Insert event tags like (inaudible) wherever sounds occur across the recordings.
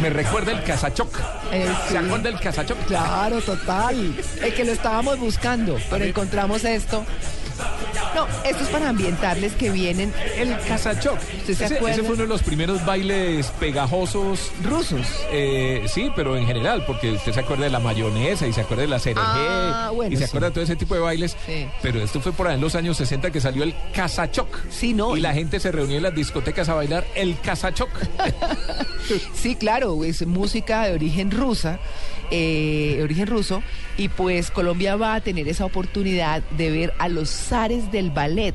Me recuerda el Casachoc. Eh, sí. ¿Se acuerda del Casachoc? Claro, total. Es que lo estábamos buscando, pero encontramos esto. No, esto es para ambientarles que vienen El Casachoc. ¿Usted se ese, acuerda? ese fue uno de los primeros bailes pegajosos. rusos. eh, sí, pero en general, porque usted se acuerda de la mayonesa y se acuerda de la cereje Ah, bueno, y se sí. acuerda de todo ese tipo de bailes. Sí. Pero esto fue por ahí en los años 60 que salió el Casachoc. Sí, no, Y la gente se reunía en las discotecas a bailar el Casachoc. (laughs) Sí, claro, es música de origen rusa, eh, de origen ruso, y pues Colombia va a tener esa oportunidad de ver a los zares del ballet.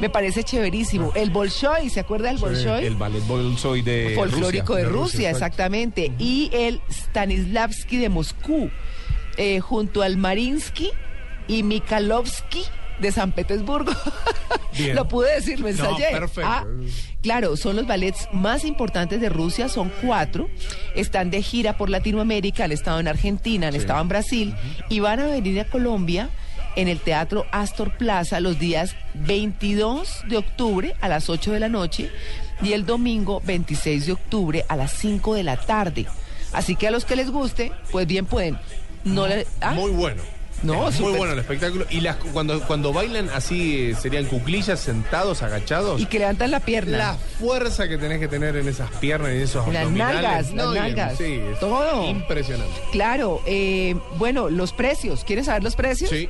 Me parece chéverísimo. El Bolshoi, ¿se acuerda del Bolshoi? el ballet bolsoy de folclórico de Rusia. Rusia, exactamente. Y el Stanislavski de Moscú, eh, junto al Marinsky y Mikhailovsky de San Petersburgo. Bien. (laughs) Lo pude decir, lo ensayé. perfecto. Ah, claro, son los ballets más importantes de Rusia, son cuatro. Están de gira por Latinoamérica, han estado en Argentina, han estado en Brasil y van a venir a Colombia en el Teatro Astor Plaza los días 22 de octubre a las 8 de la noche y el domingo 26 de octubre a las 5 de la tarde. Así que a los que les guste, pues bien pueden. No le, ¿ah? Muy bueno. No, Es muy bueno el espectáculo. Y las, cuando, cuando bailan así, eh, serían cuclillas, sentados, agachados. Y que levantan la pierna. La fuerza que tenés que tener en esas piernas y en esos Las abdominales. nalgas, las y en- nalgas. Sí, es Todo. impresionante. Claro, eh, bueno, los precios. ¿Quieren saber los precios? Sí.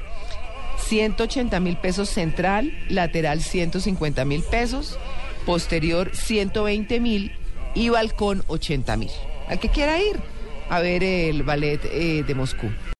180 mil pesos central, lateral 150 mil pesos, posterior 120 mil y balcón 80 mil. Al que quiera ir a ver el ballet eh, de Moscú.